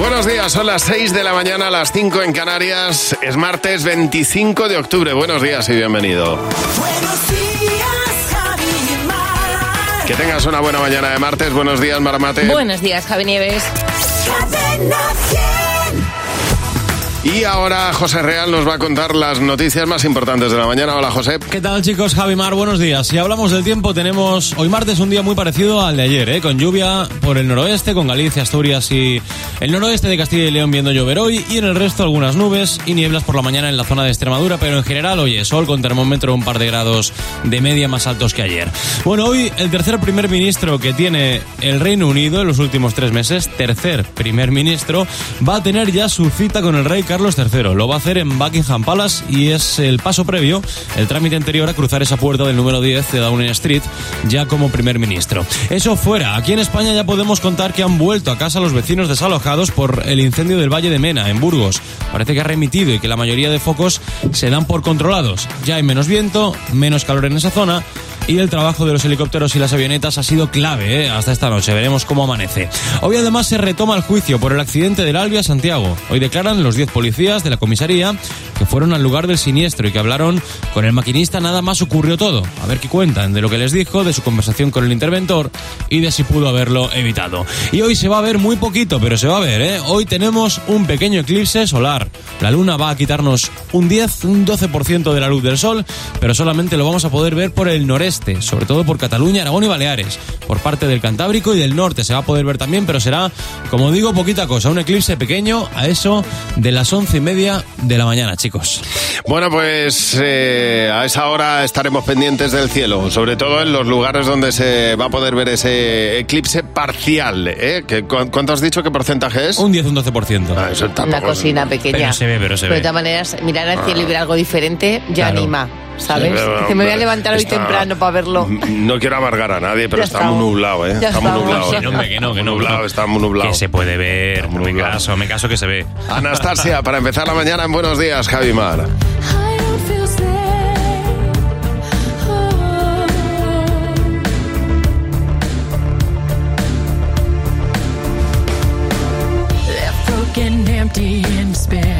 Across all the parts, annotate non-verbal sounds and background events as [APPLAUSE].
Buenos días, son las 6 de la mañana, las 5 en Canarias. Es martes 25 de octubre. Buenos días y bienvenido. Buenos días, Javi y Mar. Que tengas una buena mañana de martes. Buenos días, Maramate. Buenos días, Javi Nieves. Cadena 100. Y ahora José Real nos va a contar las noticias más importantes de la mañana. Hola, José. ¿Qué tal chicos? Javi Mar, buenos días. Si hablamos del tiempo, tenemos hoy martes un día muy parecido al de ayer, ¿eh? con lluvia por el noroeste, con Galicia, Asturias y el noroeste de Castilla y León viendo llover hoy y en el resto algunas nubes y nieblas por la mañana en la zona de Extremadura, pero en general, oye, sol con termómetro un par de grados de media más altos que ayer. Bueno, hoy el tercer primer ministro que tiene el Reino Unido en los últimos tres meses, tercer primer ministro, va a tener ya su cita con el rey Carlos III. Lo va a hacer en Buckingham Palace y es el paso previo, el trámite anterior a cruzar esa puerta del número 10 de Downing Street ya como primer ministro. Eso fuera, aquí en España ya podemos contar que han vuelto a casa los vecinos desalojados por el incendio del Valle de Mena, en Burgos. Parece que ha remitido y que la mayoría de focos se dan por controlados. Ya hay menos viento, menos calor en esa zona y el trabajo de los helicópteros y las avionetas ha sido clave ¿eh? hasta esta noche. Veremos cómo amanece. Hoy además se retoma el juicio por el accidente del Albia Santiago. Hoy declaran los 10 policías de la comisaría que fueron al lugar del siniestro y que hablaron con el maquinista. Nada más ocurrió todo. A ver qué cuentan de lo que les dijo, de su conversación con el interventor y de si pudo haberlo evitado. Y hoy se va a ver muy poquito, pero se va a ver. ¿eh? Hoy tenemos un pequeño eclipse solar. La luna va a quitarnos un 10, un 12% de la luz del sol, pero solamente lo vamos a poder ver por el noreste, sobre todo por Cataluña, Aragón y Baleares. Por parte del Cantábrico y del norte se va a poder ver también, pero será, como digo, poquita cosa. Un eclipse pequeño a eso de las once y media de la mañana, chicos. Bueno, pues eh, a esa hora estaremos pendientes del cielo, sobre todo en los lugares donde se va a poder ver ese eclipse parcial. ¿eh? ¿Qué- cu- ¿Cuánto has dicho? ¿Qué porcentaje es? Un 10, un 12%. Ah, eso tampoco Una es- cocina pequeña. Pero se ve, pero se Pero ve. de todas maneras, mirar al cielo y ver algo diferente ya Claro. anima, ¿sabes? Sí, pero, que me voy a levantar hoy está- temprano para verlo. No quiero amargar a nadie, pero está estamos. muy nublado, ¿eh? Está muy nublado. Que no, que no, que no, Nublado, no. está muy nublado. Que se puede ver. Muy Me caso, me caso que se ve. Anastasia, para empezar la mañana en Buenos Días, Javi Mar. Empty, and despair.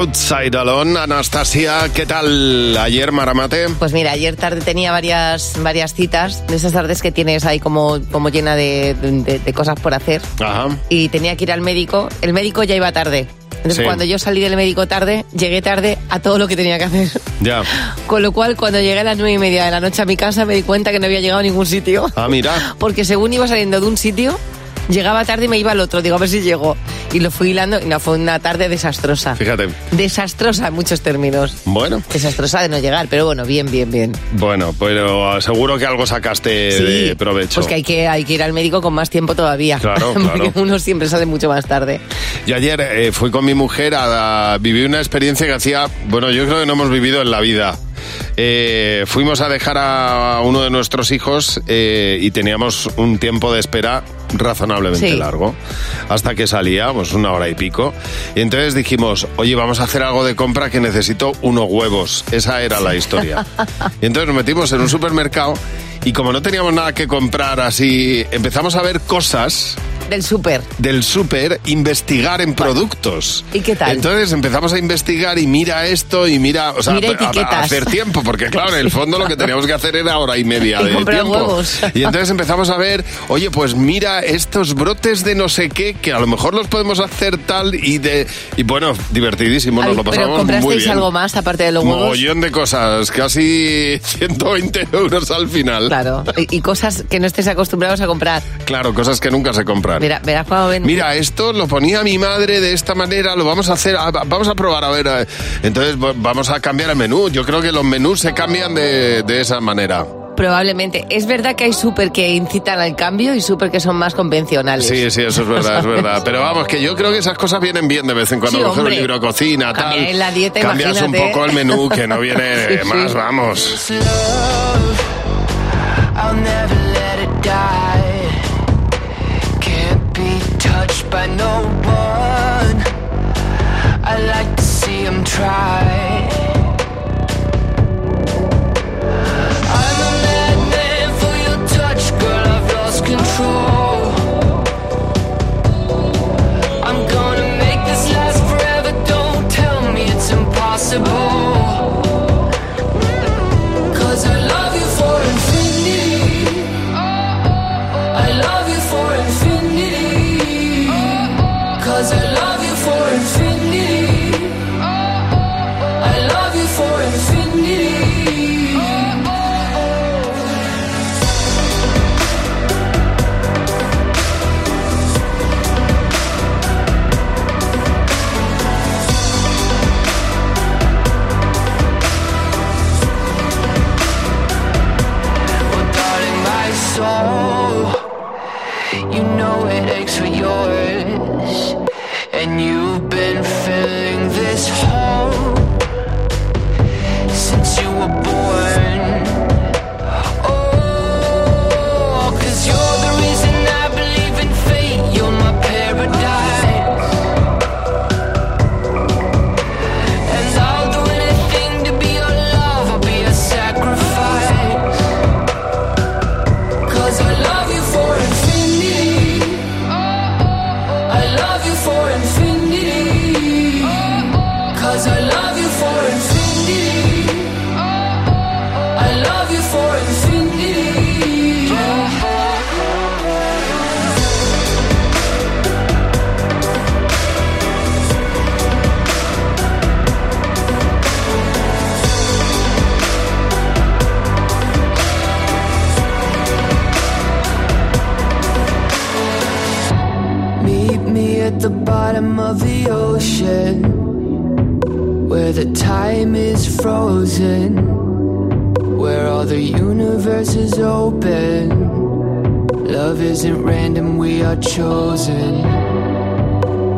Outside Alone. Anastasia, ¿qué tal ayer, Maramate? Pues mira, ayer tarde tenía varias, varias citas, de esas tardes que tienes ahí como, como llena de, de- de cosas por hacer. Ajá. Y tenía que ir al médico. El médico ya iba tarde. Entonces Sí. cuando yo salí del médico tarde, llegué tarde a todo lo que tenía que hacer. Ya. [LAUGHS] Con lo cual, cuando llegué a las nueve y media de la noche a mi casa, me di cuenta que no había llegado a ningún sitio. Ah, mira. [LAUGHS] Porque según iba saliendo de un sitio, llegaba tarde y me iba al otro. Digo, a ver si llego. Y lo fui hilando y no, fue una tarde desastrosa. Fíjate. Desastrosa en muchos términos. Bueno, Desastrosa de no llegar, pero bueno, bien, bien, bien. bueno, pero seguro que algo sacaste de provecho. Pues que hay, que hay que ir al médico con más tiempo todavía. Claro, [LAUGHS] Porque claro. uno siempre sale mucho más tarde. Yo ayer eh, fui con mi mujer a, a vivir una experiencia que hacía, bueno, yo creo que no hemos vivido en la vida. Eh, fuimos a dejar a uno de nuestros hijos eh, y teníamos un tiempo de espera razonablemente Sí. largo hasta que salía, pues una hora y pico. Y entonces dijimos, oye, vamos a hacer algo de compra que necesito unos huevos. Esa era la historia. [LAUGHS] Y entonces nos metimos en un supermercado y como no teníamos nada que comprar así, empezamos a ver cosas Del súper. del súper investigar en productos. ¿y qué tal? Entonces empezamos a investigar y mira esto y mira, o sea, Mira a- a, hacer tiempo, porque [LAUGHS] claro, en el fondo lo que teníamos que hacer era hora y media Y de tiempo. huevos. [LAUGHS] Y entonces empezamos a ver, oye, pues mira estos brotes de no sé qué, que a lo mejor los podemos hacer tal y de y bueno, divertidísimo, nos Ay, lo pero pasamos muy comprasteis bien. algo más aparte de los huevos. Mogollón de cosas, casi 120 [LAUGHS] euros al final. Claro. Y, y cosas que no estés acostumbrados a comprar. Claro, cosas que nunca se compran. Mira, verás cuando ven. Mira, esto lo ponía mi madre de esta manera, lo vamos a hacer, ah, va- vamos a probar, a ver. Entonces va- vamos a cambiar el menú. Yo creo que los menús se cambian de, de esa manera. Probablemente. Es verdad que hay súper que incitan al cambio y súper que son más convencionales. Sí, sí, eso es verdad, es verdad. [LAUGHS] Pero vamos, que yo creo que esas cosas vienen bien de vez en cuando. Sí, mejor un libro de cocina, tal. Cambiar la dieta, Cambias un poco el menú, que no viene [LAUGHS] Sí, sí. más, vamos. By no one. I like to see him try. I'm a madman for your touch, girl. I've lost control. I'm chosen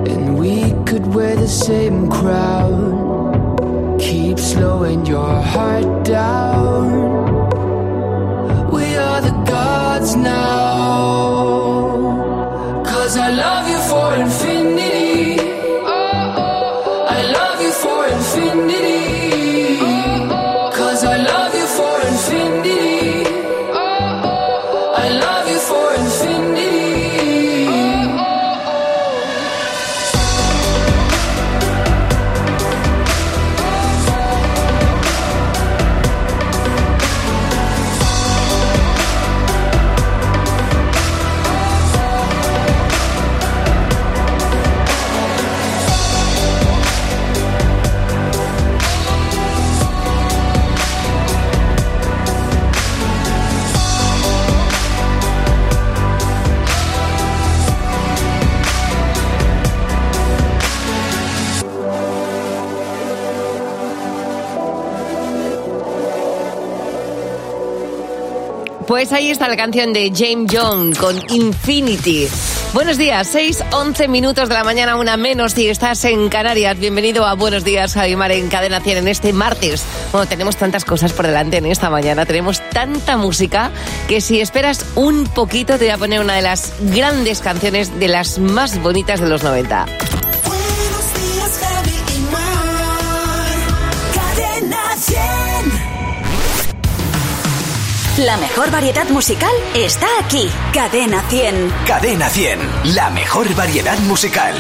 And we could wear the same crown. Keep slowing your heart Pues ahí está la canción de James Young con Infinity. Buenos días, 6, 11 minutos de la mañana, una menos si estás en Canarias. Bienvenido a Buenos Días, Javimar en Cadena 100 en este martes. Bueno, tenemos tantas cosas por delante en esta mañana, tenemos tanta música que si esperas un poquito te voy a poner una de las grandes canciones de las más bonitas de los 90. La mejor variedad musical está aquí. Cadena 100. Cadena 100, la mejor variedad musical.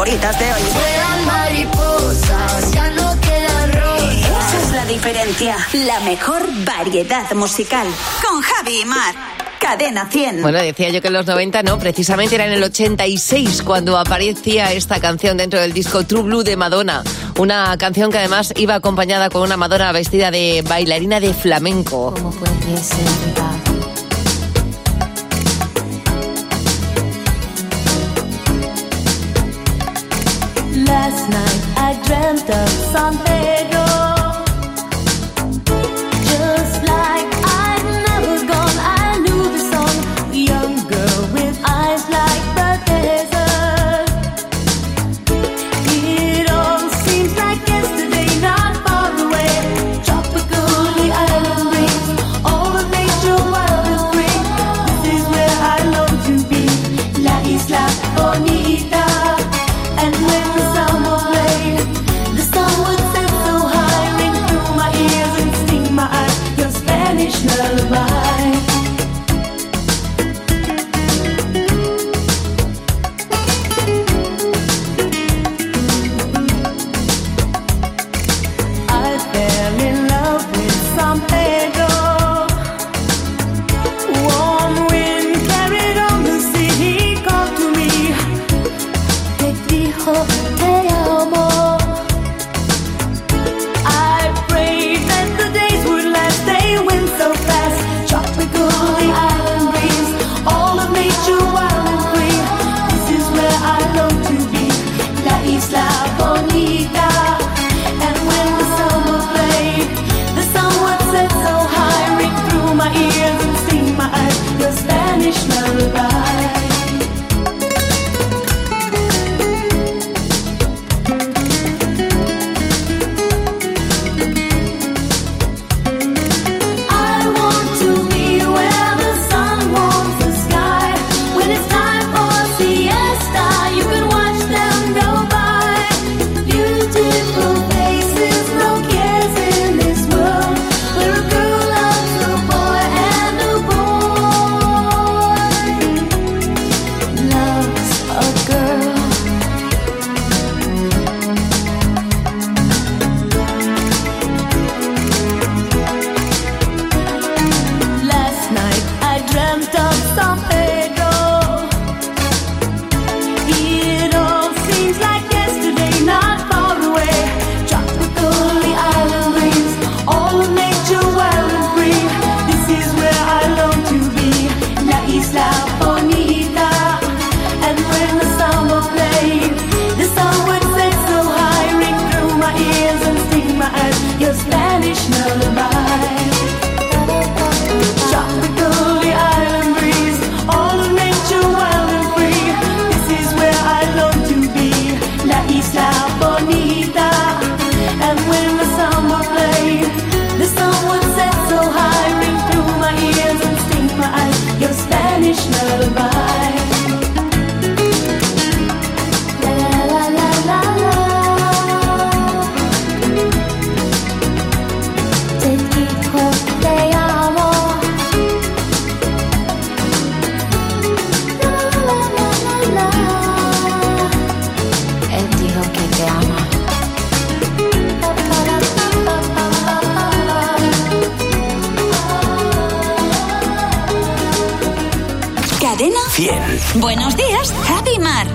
Favoritas de hoy. Esa es la diferencia. La mejor variedad musical. Con Javi y Mar. Cadena 100. Bueno, decía yo que en los 90 no, precisamente era en el 86 cuando aparecía esta canción dentro del disco True Blue de Madonna. Una canción que además iba acompañada con una Madonna vestida de bailarina de flamenco. Dreamt of San Buenos días, Javi Mar.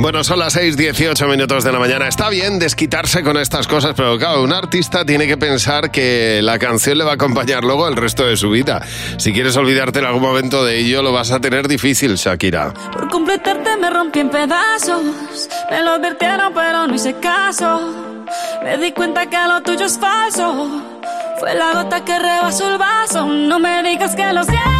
Bueno, son las 6, 18 minutos de la mañana. Está bien desquitarse con estas cosas, pero claro, un artista tiene que pensar que la canción le va a acompañar luego el resto de su vida. Si quieres olvidarte en algún momento de ello, lo vas a tener difícil, Shakira. Por completarte me rompí en pedazos. Me lo advirtieron, pero no hice caso. Me di cuenta que lo tuyo es falso. Fue la gota que rebasó el vaso. No me digas que lo sientes.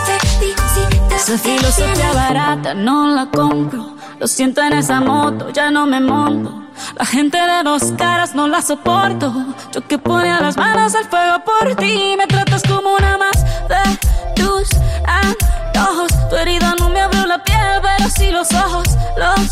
Esa filosofía barata no la compro. Lo siento en esa moto, ya no me monto. La gente de dos caras no la soporto. Yo que ponía las manos al fuego por ti. Me tratas como una más de tus antojos. Tu herida no me abrió la piel, pero sí los ojos. Los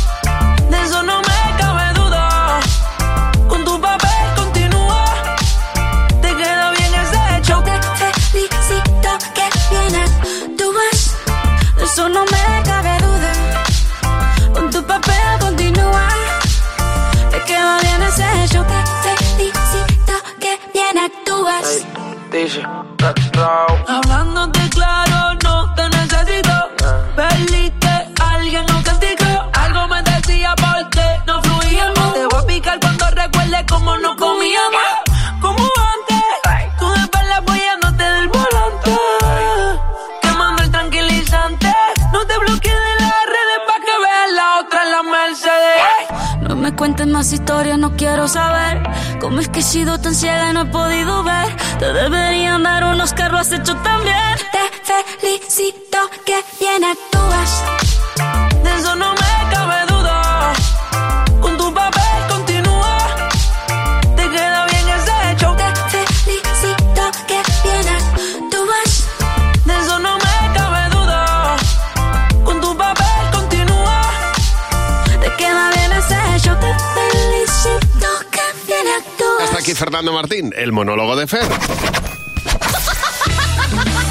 Monólogo de Fer.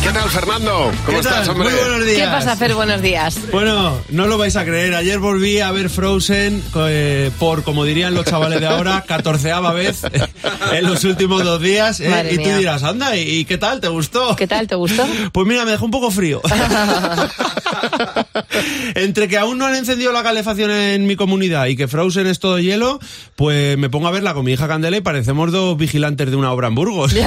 ¿Qué tal, Fernando? ¿Cómo ¿Qué tal? estás, hombre? Muy buenos días. ¿Qué pasa, Fer? Buenos días. Bueno, no lo vais a creer. Ayer volví a ver Frozen eh, por, como dirían los chavales de ahora, catorceava vez [LAUGHS] en los últimos dos días. ¿eh? Madre Y tú dirás, anda, ¿y y qué tal? ¿Te gustó? ¿Qué tal? ¿Te gustó? Pues mira, me dejó un poco frío. [LAUGHS] [LAUGHS] Entre que aún no han encendido la calefacción en mi comunidad y que Frozen es todo hielo, pues me pongo a verla con mi hija Candela y parecemos dos vigilantes de una obra en Burgos. [LAUGHS]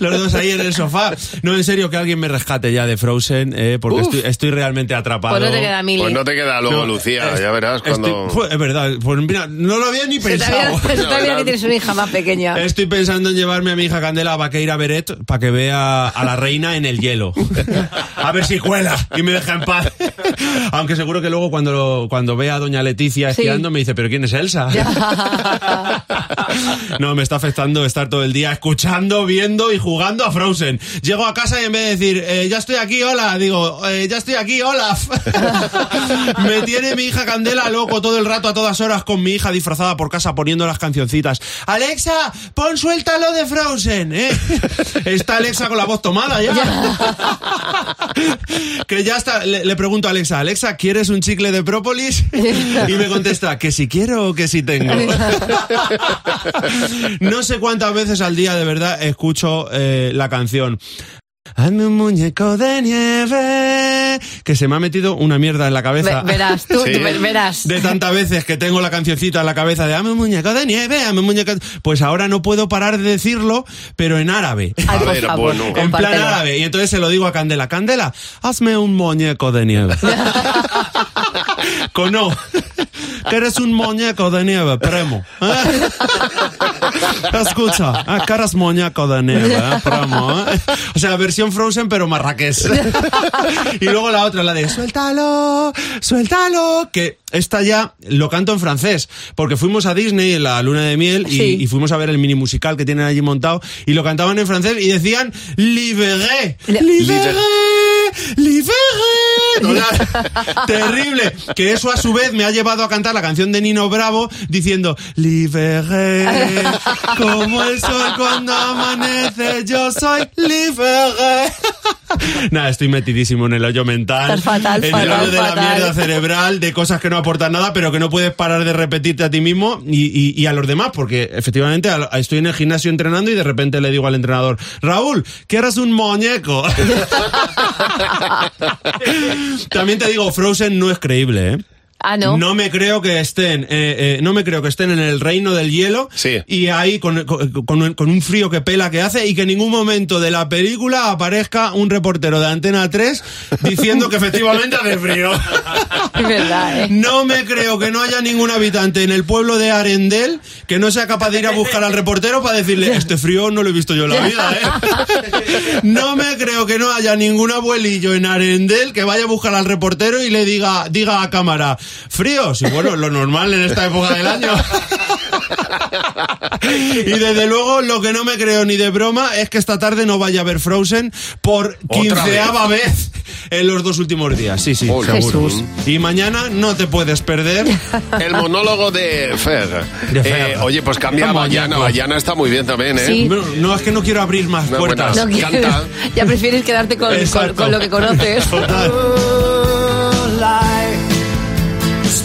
Los dos ahí en el sofá. No, en serio, que alguien me rescate ya de Frozen, eh, porque estoy, estoy realmente atrapado. Pues no te queda mil. Pues no te queda luego, No, Lucía, es- ya verás estoy- cuando... Es verdad, pues mira, no lo había ni Se te pensado. había- se te había que tienes una hija más pequeña. Estoy pensando en llevarme a mi hija Candela a Vaqueira Beret para que vea a la reina en el hielo. [LAUGHS] A ver si cuela y me deja en paz. [LAUGHS] Aunque seguro que luego cuando, cuando vea a doña Leticia Sí. esquiando me dice, ¿pero quién es Elsa? [LAUGHS] No, me está afectando estar todo el día escuchando, viendo y jugando a Frozen. Llego a casa y en vez de decir, eh, ya estoy aquí, hola, digo, eh, ya estoy aquí, Olaf. [LAUGHS] me tiene mi hija Candela loco todo el rato, a todas horas, con mi hija disfrazada por casa poniendo las cancioncitas. Alexa, pon suéltalo de Frozen, ¿eh? Está Alexa con la voz tomada ya. [LAUGHS] que ya está, le, le pregunto a Alexa, Alexa, ¿quieres un chicle de própolis? Y me contesta, que si quiero o que si tengo. [LAUGHS] no sé cuántas veces al día de verdad escucho eh, la canción. Hazme un muñeco de nieve. Que se me ha metido una mierda en la cabeza. Ve- verás, tú, [LAUGHS] Sí. tú ve- verás. De tantas veces que tengo la cancioncita en la cabeza de dame un muñeco de nieve, un muñeco. Pues ahora no puedo parar de decirlo, pero en árabe. Ay, A ver, favor, bueno. En plan árabe. Y entonces se lo digo a Candela. Candela, hazme un muñeco de nieve. [LAUGHS] Con no. Que eres un muñeco de nieve, primo. ¿Eh? Escucha, ah, que eres muñeco de nieve, ¿eh, primo. ¿eh? O sea, versión Frozen, pero marraqués. y luego la otra, la de suéltalo, suéltalo, que esta ya lo canto en francés, porque fuimos a Disney en la luna de miel y, Sí. y fuimos a ver el mini musical que tienen allí montado y lo cantaban en francés y decían libéré, Le- libéré, libéré. O sea, terrible. Que eso a su vez me ha llevado a cantar la canción de Nino Bravo diciendo libéré, como el sol cuando amanece, yo soy libéré. [LAUGHS] Nada, estoy metidísimo en el hoyo mental. Estás fatal, en el hoyo de la mierda cerebral, de cosas que no aportan nada, pero que no puedes parar de repetirte a ti mismo y, y- y a los demás, porque efectivamente estoy en el gimnasio entrenando y de repente le digo al entrenador, Raúl, que eres un muñeco. [LAUGHS] También te digo, Frozen no es creíble, ¿eh? Ah, ¿no? me creo que estén, eh, eh, no me creo que estén en el reino del hielo Sí. y ahí con, con- con- con un frío que pela que hace y que en ningún momento de la película aparezca un reportero de Antena 3 diciendo que efectivamente hace frío. [LAUGHS] Es verdad, ¿eh? No me creo que no haya ningún habitante en el pueblo de Arendel que no sea capaz de ir a buscar al reportero para decirle, este frío no lo he visto yo en la vida, ¿eh? [LAUGHS] No me creo que no haya ningún abuelillo en Arendel que vaya a buscar al reportero y le diga, diga a cámara, frío, sí, bueno, lo normal en esta época del año. Y desde luego lo que no me creo ni de broma es que esta tarde no vaya a ver Frozen por ¿Otra quinceava vez en los dos últimos días. Sí, sí, Hola. seguro. Jesús. Y mañana no te puedes perder. El monólogo de Fer. De Fer. Eh, oye, pues cambia a Bayana. Bayana está muy bien también, ¿eh? Sí. No, no, es que no quiero abrir más No, puertas. bueno, No Canta. [LAUGHS] ya prefieres quedarte con, con- lo que conoces. Total. [LAUGHS]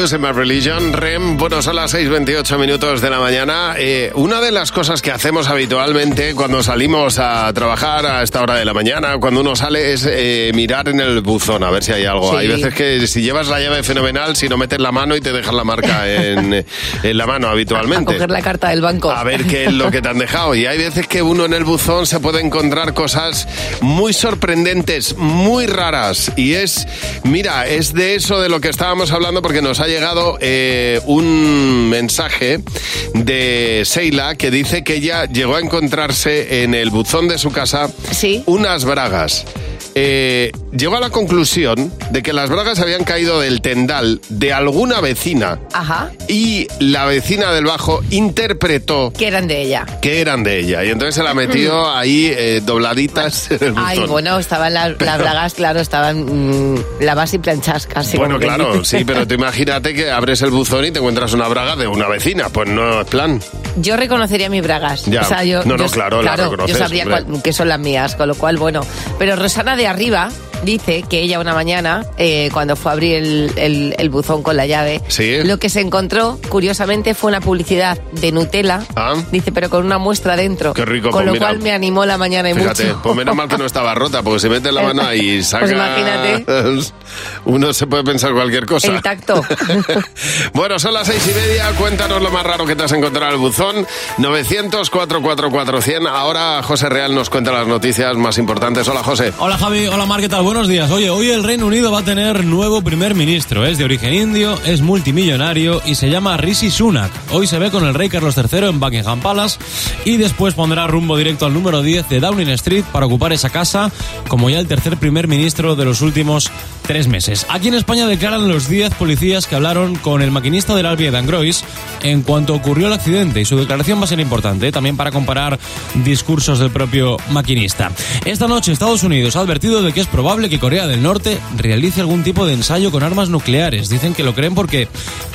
Lose My Religion, REM, bueno, son las 6.28 minutos de la mañana. Eh, una de las cosas que hacemos habitualmente cuando salimos a trabajar a esta hora de la mañana, cuando uno sale, es eh, mirar en el buzón a ver si hay algo. Sí. Hay veces que si llevas la llave fenomenal, si no metes la mano y te dejas la marca en, [LAUGHS] en la mano A habitualmente. coger la carta del banco. A ver qué es lo que te han dejado. Y hay veces que uno en el buzón se puede encontrar cosas muy sorprendentes, muy raras. Y es, mira, es de eso de lo que estábamos hablando porque nos ha llegado eh, un mensaje de Seila que dice que ella llegó a encontrarse en el buzón de su casa unas bragas. Eh, llegó a la conclusión de que las bragas habían caído del tendal de alguna vecina Ajá. y la vecina del bajo interpretó Que eran de ella. que eran de ella. Y entonces se la metió [LAUGHS] ahí eh, dobladitas en el buzón. Ay, bueno, estaban las, las bragas, claro, estaban mm, lavas y planchas casi. Bueno, como que claro, dice. sí, pero tú imagínate que abres el buzón y te encuentras una braga de una vecina. Pues no es plan. Yo reconocería mis bragas. Ya. O sea, yo, No, no, yo- claro, las reconoces, Yo sabría hombre. cuál- que son las mías, con lo cual, bueno. Pero Rosana de arriba dice que ella una mañana, eh, cuando fue a abrir el, el- el buzón con la llave, Sí. lo que se encontró, curiosamente, fue una publicidad de Nutella. Dice, pero con una muestra dentro. Ah. Qué rico, Con pues lo mira. cual me animó la mañana y Fíjate, mucho. pues menos mal que no estaba rota, porque si metes la mano ahí y [LAUGHS] saca... Pues imagínate. Uno se puede pensar cualquier cosa. El tacto. [LAUGHS] Bueno, son las seis y media. Cuéntanos lo más raro que te has encontrado en el buzón. 900-444-100. Ahora José Real nos cuenta las noticias más importantes. Hola, José. Hola Javi, hola Mar, ¿qué tal? Buenos días. Oye, hoy el Reino Unido va a tener nuevo primer ministro. Es de origen indio, es multimillonario y se llama Rishi Sunak. Hoy se ve con el rey Carlos III en Buckingham Palace y después pondrá rumbo directo al número 10 de Downing Street para ocupar esa casa como ya el tercer primer ministro de los últimos tres meses. Aquí en España declaran los 10 policías que hablaron con el maquinista del Alvia Dangrois en cuanto ocurrió el accidente y su declaración va a ser importante ¿eh? también para comparar discursos del propio maquinista. Esta noche Estados Unidos ha advertido de que es probable que Corea del Norte realice algún tipo de ensayo con armas nucleares. Dicen que lo creen porque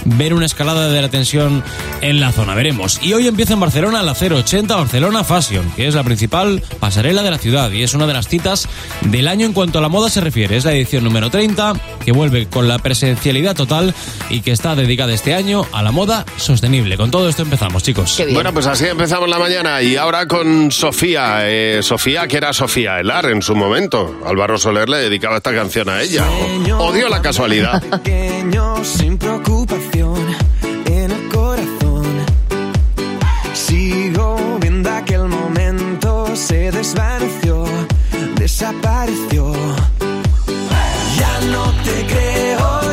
ven una escalada de la tensión en la zona. Veremos. Y hoy empieza en Barcelona la 080 Barcelona Fashion, que es la principal pasarela de la ciudad y es una de las citas del año en cuanto a la moda se refiere. Es la edición número 30 que vuelve con la presencialidad total y que está dedicada este año a la moda sostenible. Con todo esto empezamos, chicos. Bueno, pues así empezamos la mañana y ahora con Sofía. Eh, Sofía, que era Sofía Elar en su momento. Álvaro Soler dedicaba esta canción a ella. Odio la casualidad. sin preocupación en el corazón. Sigo viendo aquel momento, se desvaneció, desapareció. Ya no te creo,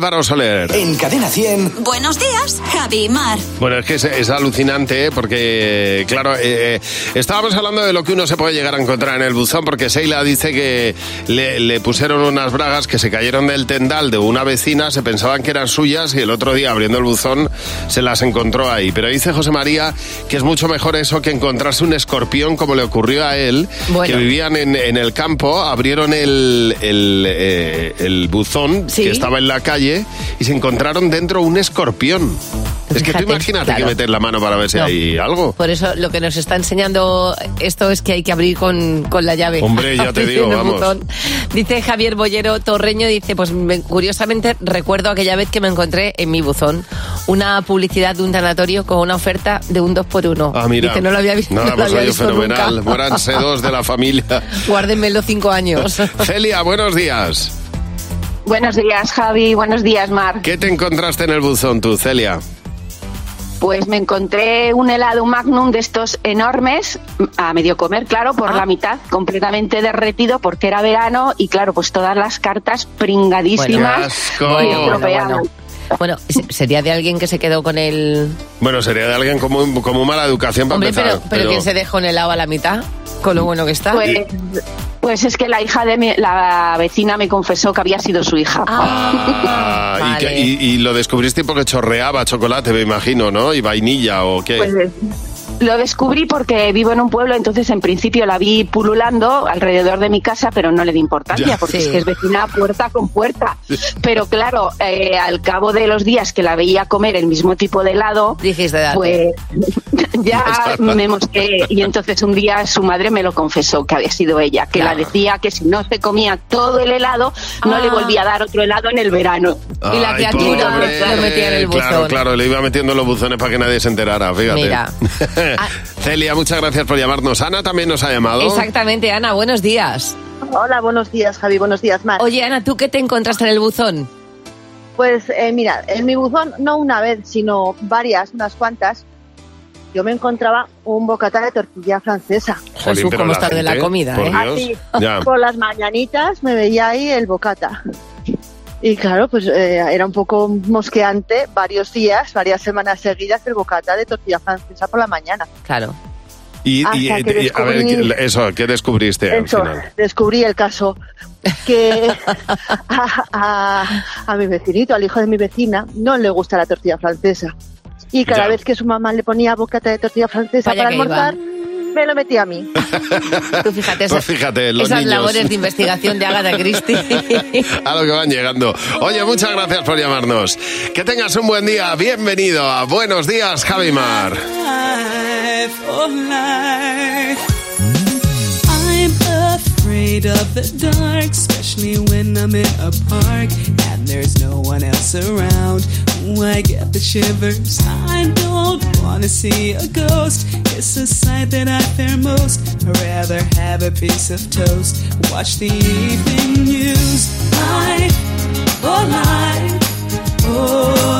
Álvaro Soler. En Cadena 100. Buenos días, Javi Mar. Bueno, es que es, es alucinante, ¿eh? porque, claro, eh, eh, estábamos hablando de lo que uno se puede llegar a encontrar en el buzón, porque Seila dice que le, le pusieron unas bragas que se cayeron del tendal de una vecina, se pensaban que eran suyas y el otro día abriendo el buzón se las encontró ahí. Pero dice José María que es mucho mejor eso que encontrarse un escorpión como le ocurrió a él, Bueno. que vivían en, en el campo, abrieron el, el, eh, el buzón Sí. que estaba en la calle y se encontraron dentro un escorpión. Es que tú imagínate claro. que meter la mano para ver si No. hay algo. Por eso lo que nos está enseñando esto es que hay que abrir con, con la llave. Hombre, ya te digo, vamos. Dice Javier Bollero Torreño, dice, pues me- curiosamente recuerdo aquella vez que me encontré en mi buzón una publicidad de un tanatorio con una oferta de un 2 por 1 Ah, mira. Dice, no lo había visto, Nada, no pues había visto fenomenal. nunca. Muéranse dos de la familia. [LAUGHS] Guárdenmelo cinco años. Celia, buenos días. Buenos días, Javi. Buenos días, Mar. ¿Qué te encontraste en el buzón tú, Celia? Pues me encontré un helado Magnum de estos enormes, a medio comer, claro, por Ah. la mitad, completamente derretido porque era verano y, claro, pues todas las cartas pringadísimas Bueno, y qué asco. estropeadas. bueno. Bueno, se- sería de alguien que se quedó con el... Bueno, sería de alguien como, como mala educación para Hombre, empezar. pero, pero ¿quién se dejó en el agua a la mitad? Con lo bueno que está. Pues, pues es que la hija de mi- la vecina me confesó que había sido su hija. Ah, y, Vale. que- y- y lo descubriste porque chorreaba chocolate, me imagino, ¿no? Y vainilla o qué. Pues, lo descubrí porque vivo en un pueblo, entonces en principio la vi pululando alrededor de mi casa, pero no le di importancia, Ya. porque Sí. es que es vecina puerta con puerta. Pero claro, eh, al cabo de los días que la veía comer el mismo tipo de helado, Dijiste, pues [LAUGHS] ya me mosqué. Y entonces un día su madre me lo confesó, que había sido ella, que Claro. la decía que si no se comía todo el helado, no Ah. le volvía a dar otro helado en el verano. y la criatura lo metía en el Claro, buzón. claro, le iba metiendo en los buzones para que nadie se enterara, fíjate. Mira. [LAUGHS] Ah. Celia, muchas gracias por llamarnos. Ana también nos ha llamado. Exactamente, Ana, buenos días. Hola, buenos días, Javi. Buenos días, Mar. Oye, Ana, ¿tú qué te encontraste en el buzón? Pues eh, mira, en mi buzón no una vez, sino varias, unas cuantas, yo me encontraba un bocata de tortilla francesa. Jesús, cómo está de la comida, por ¿eh? Dios. Así, Ya. por las mañanitas me veía ahí el bocata. Y claro, pues eh, era un poco mosqueante varios días, varias semanas seguidas el bocata de tortilla francesa por la mañana. Claro. Y, Hasta y- que y- a ver, descubrí- ¿qué- eso, ¿qué descubriste al Eso, final? descubrí el caso que [LAUGHS] a, a- a mi vecinito, al hijo de mi vecina, no le gusta la tortilla francesa. Y cada Ya. vez que su mamá le ponía bocata de tortilla francesa Vaya para iba. Me lo metía a mí. [LAUGHS] Tú fíjate, Pues fíjate, los esas niños. labores de investigación de Agatha Christie. [LAUGHS] A lo que van llegando. Oye, muchas gracias por llamarnos. Que tengas un buen día. Bienvenido a Buenos Días, Javimar. life, life. I'm afraid of the dark, especially when I'm in a park and there's no one else around. I get the shivers. I don't wanna see a ghost. It's a sight that I fear most. I'd rather have a piece of toast. Watch the evening news. Life, oh life, oh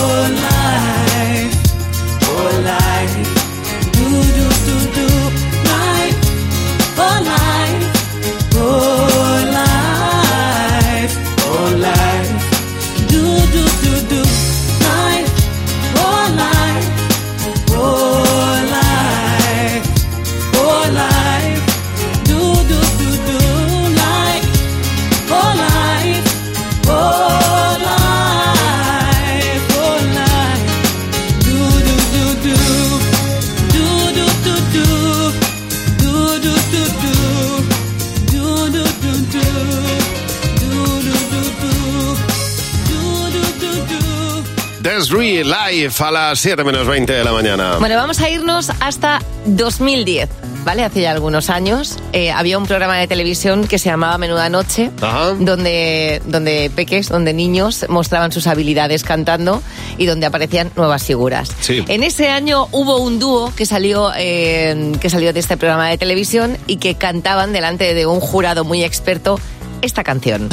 Live a las 7 menos 20 de la mañana. Bueno, vamos a irnos hasta 2010, ¿vale? Hace ya algunos años eh, había un programa de televisión que se llamaba Menuda Noche, Ajá. donde, donde peques, donde niños mostraban sus habilidades cantando y donde aparecían nuevas figuras. Sí. En ese año hubo un dúo que salió, eh, que salió de este programa de televisión y que cantaban delante de un jurado muy experto esta canción.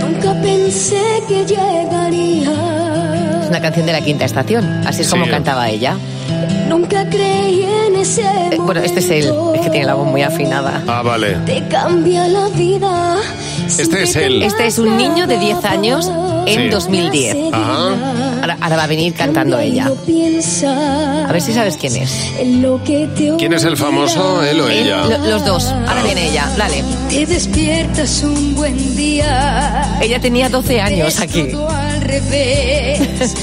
Nunca pensé que llegaría. Una canción de la quinta estación, así es como Sí. cantaba ella. Nunca creí en ese Eh, bueno, este es él, es que tiene la voz muy afinada. Ah, vale. Te cambia la vida. Este es él. Este es un niño de 10 años en Sí. 2010. Ajá. Ahora, ahora va a venir cantando ella. A ver si sabes quién es. ¿Quién es el famoso, él o Él, ella? lo- los dos. Ahora viene ella. Dale. Te despiertas un buen día. Ella tenía 12 años aquí. Revés. [LAUGHS]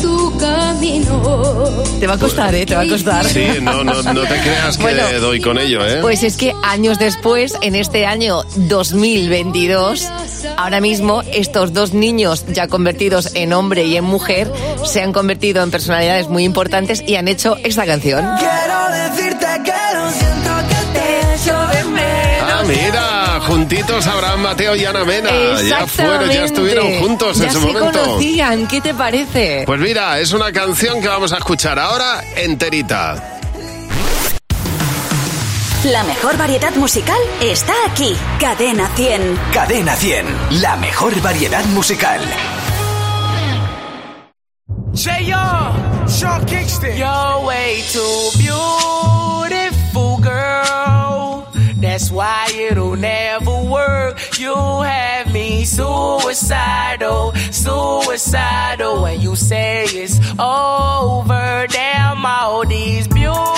Tu camino. Te va a costar, ¿eh? Te va a costar. Sí, no, no, no te creas que Bueno, doy con ello, ¿eh? Pues es que años después, en este año 2022, ahora mismo estos dos niños ya convertidos en hombre y en mujer se han convertido en personalidades muy importantes y han hecho esta canción. Quiero decirte que lo siento que te echo de menos. Mira, juntitos Abraham, Mateo y Ana Mena. Ya fueron, ya estuvieron juntos ya en su se momento. conocían, ¿qué te parece? Pues mira, es una canción que vamos a escuchar ahora enterita. La mejor variedad musical está aquí. Cadena 100. Cadena 100. La mejor variedad musical. Say yo, Sean Kingston. You're way too beautiful. That's why it'll never work. You have me suicidal, suicidal. When you say it's over, damn all these beautiful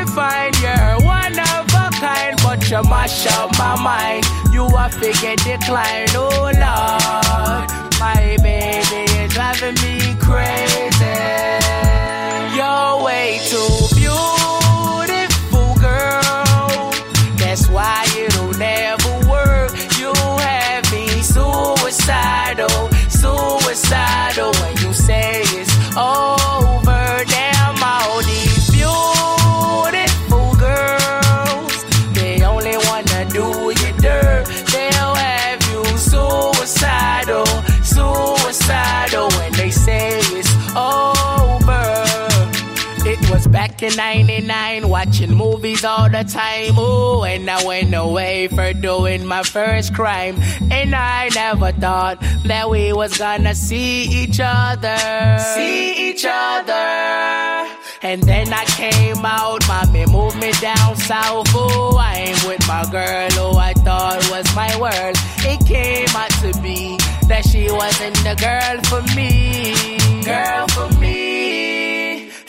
divine. You're one of a kind, but you mash up my mind. You are figure decline. Oh, Lord. My baby is driving me crazy. You're way too beautiful, girl. That's why it'll never work. You have me suicidal, suicidal. When you say it's over, back in 99, watching movies all the time. Oh, and I went away for doing my first crime. And I never thought that we was gonna see each other. See each other. And then I came out, mommy moved me down south. Oh, I ain't with my girl who I thought was my world. It came out to be that she wasn't the girl for me. Girl for me.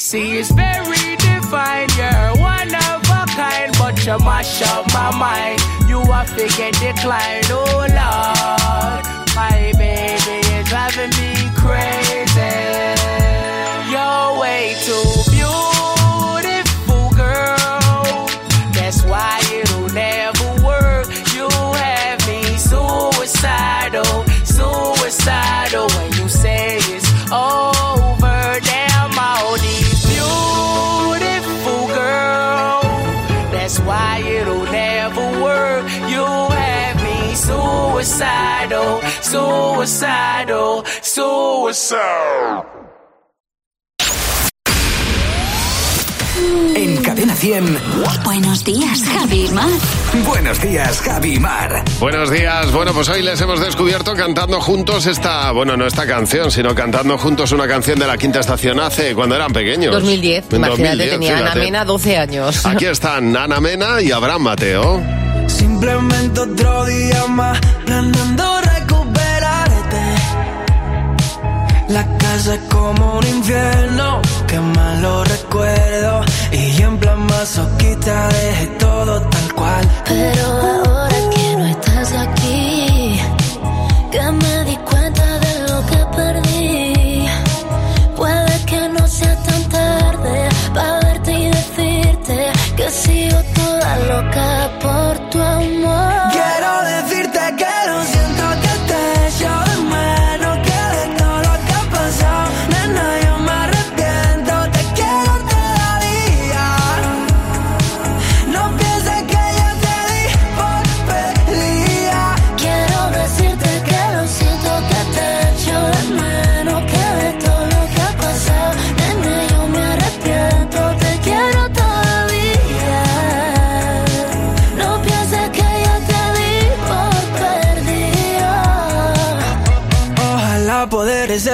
See, it's very divine. You're one of a kind, but you mash up my mind. You are figure decline, oh Lord. My baby is driving me crazy. You're way too beautiful, girl. That's why it'll never work. You have me suicidal, suicidal when you say it's over. Suicidal, suicidal, suicidal. En Cadena 100. Buenos días, Javi Mar. Buenos días, Javi Mar. Buenos días. Bueno, pues hoy les hemos descubierto cantando juntos esta, bueno, no esta canción, sino cantando juntos una canción de la quinta estación hace cuando eran pequeños. 2010, En imagínate, 2010, tenía Ana fíjate. Mena 12 años. Aquí están Ana Mena y Abraham Mateo. Simplemente otro día más planeando recuperarte. La casa es como un infierno, que malo recuerdo. Y en plan masoquista dejé todo tal cual. Pero ahora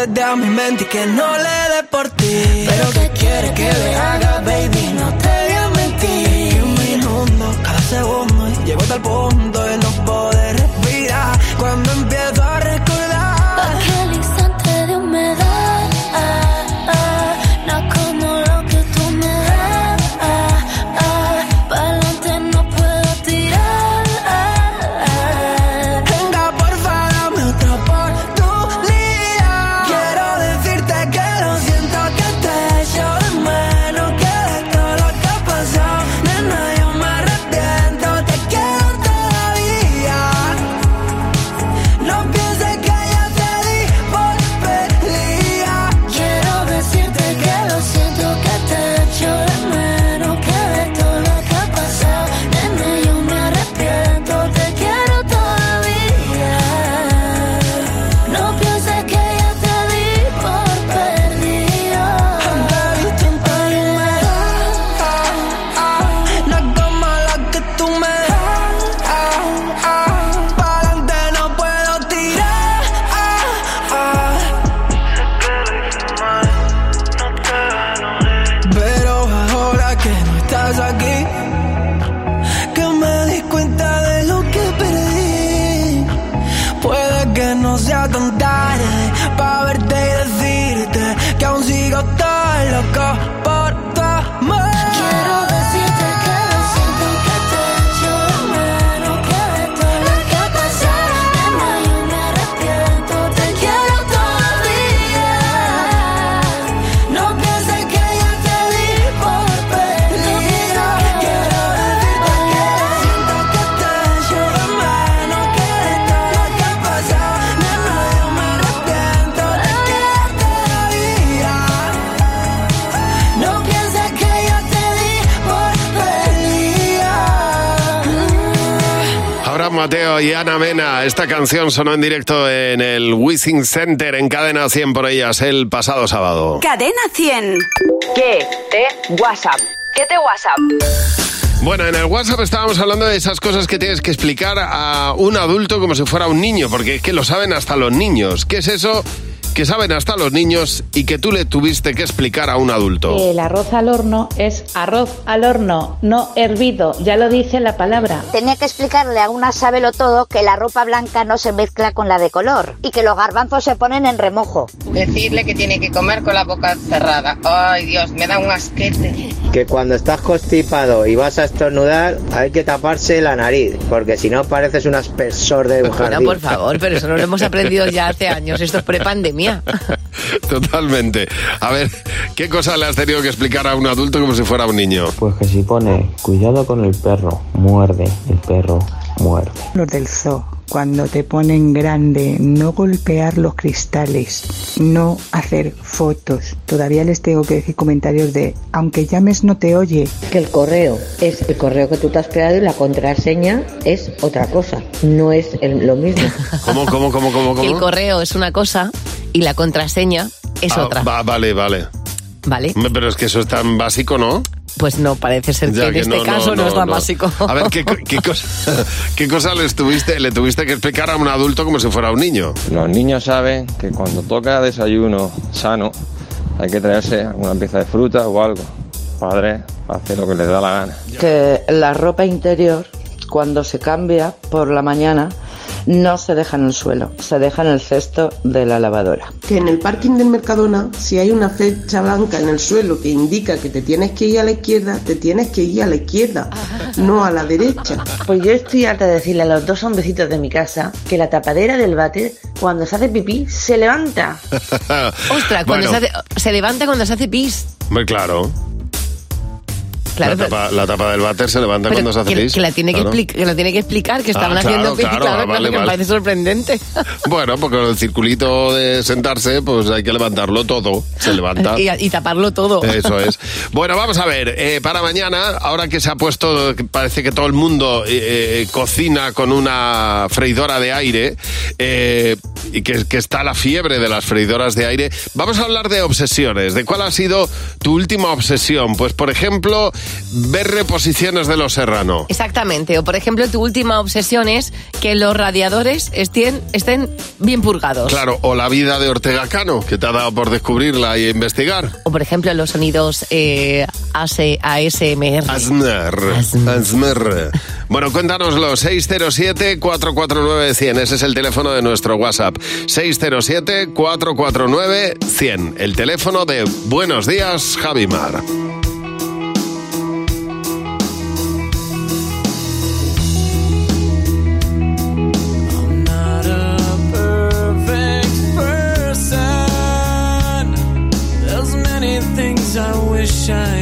de a mi mente y que no le dé por ti. Pero que quiere que le haga, baby, no te voy a mentir. Un minuto, cada segundo, llego hasta el punto de no poder respirar. Cuando empiezo a recordar. Y Ana Mena. Esta canción sonó en directo en el Wishing Center en Cadena 100 por ellas el pasado sábado. Cadena 100. ¿Qué te WhatsApp? ¿Qué te WhatsApp? Bueno, en el WhatsApp estábamos hablando de esas cosas que tienes que explicar a un adulto como si fuera un niño, porque es que lo saben hasta los niños. ¿Qué es eso que saben hasta los niños y que tú le tuviste que explicar a un adulto. El arroz al horno es arroz al horno, no hervido, ya lo dice la palabra. Tenía que explicarle a una sábelo todo que la ropa blanca no se mezcla con la de color y que los garbanzos se ponen en remojo. Decirle que tiene que comer con la boca cerrada. Ay, Dios, me da un asquete. Que cuando estás constipado y vas a estornudar, hay que taparse la nariz, porque si no pareces un aspersor de un Bueno, jardín. por favor, pero eso no lo hemos aprendido ya hace años. Esto es prepandemia. [LAUGHS] Totalmente. A ver, ¿qué cosa le has tenido que explicar a un adulto como si fuera un niño? Pues que si pone cuidado con el perro, muerde, el perro muerde. Los del zoo, cuando te ponen grande, no golpear los cristales, no hacer fotos. Todavía les tengo que decir comentarios de, aunque llames no te oye. Que el correo es el correo que tú te has creado y la contraseña es otra cosa, no es el- lo mismo. ¿Cómo, cómo, cómo, cómo, Que el cómo? correo es una cosa y la contraseña es Ah, otra. va- vale, vale. ¿Vale? Hombre, Pero es que eso es tan básico, ¿no? Pues no, parece ser que Ya en que este no, caso no, no, es tan no. básico. A ver, ¿qué, qué [LAUGHS] cosa, qué cosa les tuviste, le tuviste que explicar a un adulto como si fuera un niño? Los niños saben que cuando toca desayuno sano, hay que traerse una pieza de fruta o algo. Padre, hace lo que les da la gana. que la ropa interior, cuando se cambia por la mañana, no se deja en el suelo, se deja en el cesto de la lavadora. que en el parking del Mercadona, si hay una flecha blanca en el suelo que indica que te tienes que ir a la izquierda, te tienes que ir a la izquierda, no a la derecha. Pues yo estoy harta de decirle a los dos hombrecitos de mi casa que la tapadera del váter, cuando se hace pipí, se levanta. [LAUGHS] Ostras, cuando Bueno. se, hace- se levanta cuando se hace pis. Hombre, claro. Claro, la, tapa, la tapa del váter se levanta cuando se hace que, que la tiene que, Claro. que la tiene que explicar que estaban Ah, claro, haciendo pis. claro, ah, vale, que me vale. parece sorprendente. [LAUGHS] Bueno, porque el circulito de sentarse, pues hay que levantarlo todo. Se levanta. [LAUGHS] y, y taparlo todo. Eso es. [LAUGHS] Bueno, vamos a ver, eh, para mañana, ahora que se ha puesto, parece que todo el mundo eh, eh, cocina con una freidora de aire eh, y que, que está la fiebre de las freidoras de aire, vamos a hablar de obsesiones, de cuál ha sido tu última obsesión. Pues, por ejemplo, ver reposiciones de Los Serrano. Exactamente. O, por ejemplo, tu última obsesión es que los radiadores estén, estén bien purgados. Claro, o la vida de Ortega Cano, que te ha dado por descubrirla y investigar. O, por ejemplo, los sonidos eh, AS ASMR. Asmer. Asmer. Bueno, cuéntanoslo. 607-449-100. Ese es el teléfono de nuestro WhatsApp. 607-449-100. El teléfono de Buenos Días, Javimar. shine.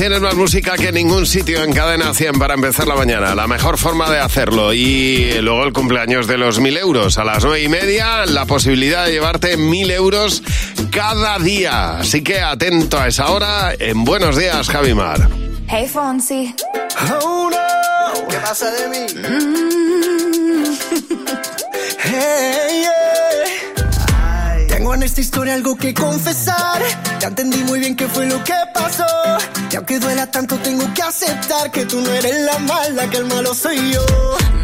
Tienes más música que ningún sitio en Cadena 100 para empezar la mañana. La mejor forma de hacerlo. Y luego el cumpleaños de los mil euros. A las nueve y media, la posibilidad de llevarte mil euros cada día. Así que atento a esa hora en Buenos días, Javi Mar. Hey Fonsi. Oh no, ¿qué pasa de mí? [LAUGHS] Hey, yeah. Tengo en esta historia algo que confesar. Ya entendí muy bien qué fue lo que pasó. Y aunque duela tanto, tengo que aceptar que tú no eres la mala, que el malo soy yo.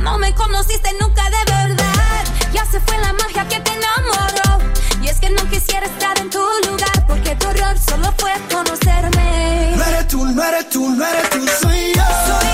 No me conociste nunca de verdad. Ya se fue la magia que te enamoró. Y es que no quisiera estar en tu lugar. Porque tu error solo fue conocerme. No eres tú, no eres tú, no eres tú, soy yo. Soy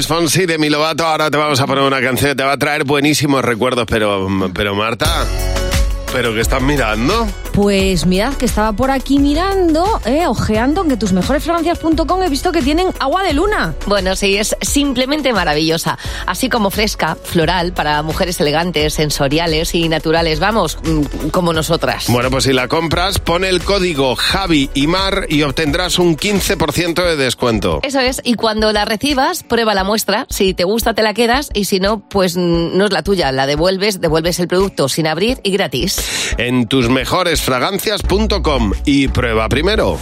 Luis Fonsi de Mi Lovato, ahora te vamos a poner una canción, te va a traer buenísimos recuerdos, pero, pero Marta, ¿pero qué estás mirando? Pues mirad que estaba por aquí mirando, eh, ojeando que tus he visto que tienen agua de luna. Bueno, sí, es simplemente maravillosa. Así como fresca, floral, para mujeres elegantes, sensoriales y naturales. Vamos, mm, como nosotras. Bueno, pues si la compras, pon el código Javi y Mar y obtendrás un 15% de descuento. Eso es, y cuando la recibas, prueba la muestra. Si te gusta, te la quedas, y si no, pues mm, no es la tuya. La devuelves, devuelves el producto sin abrir y gratis. En tusmejoresfragancias.com y prueba primero.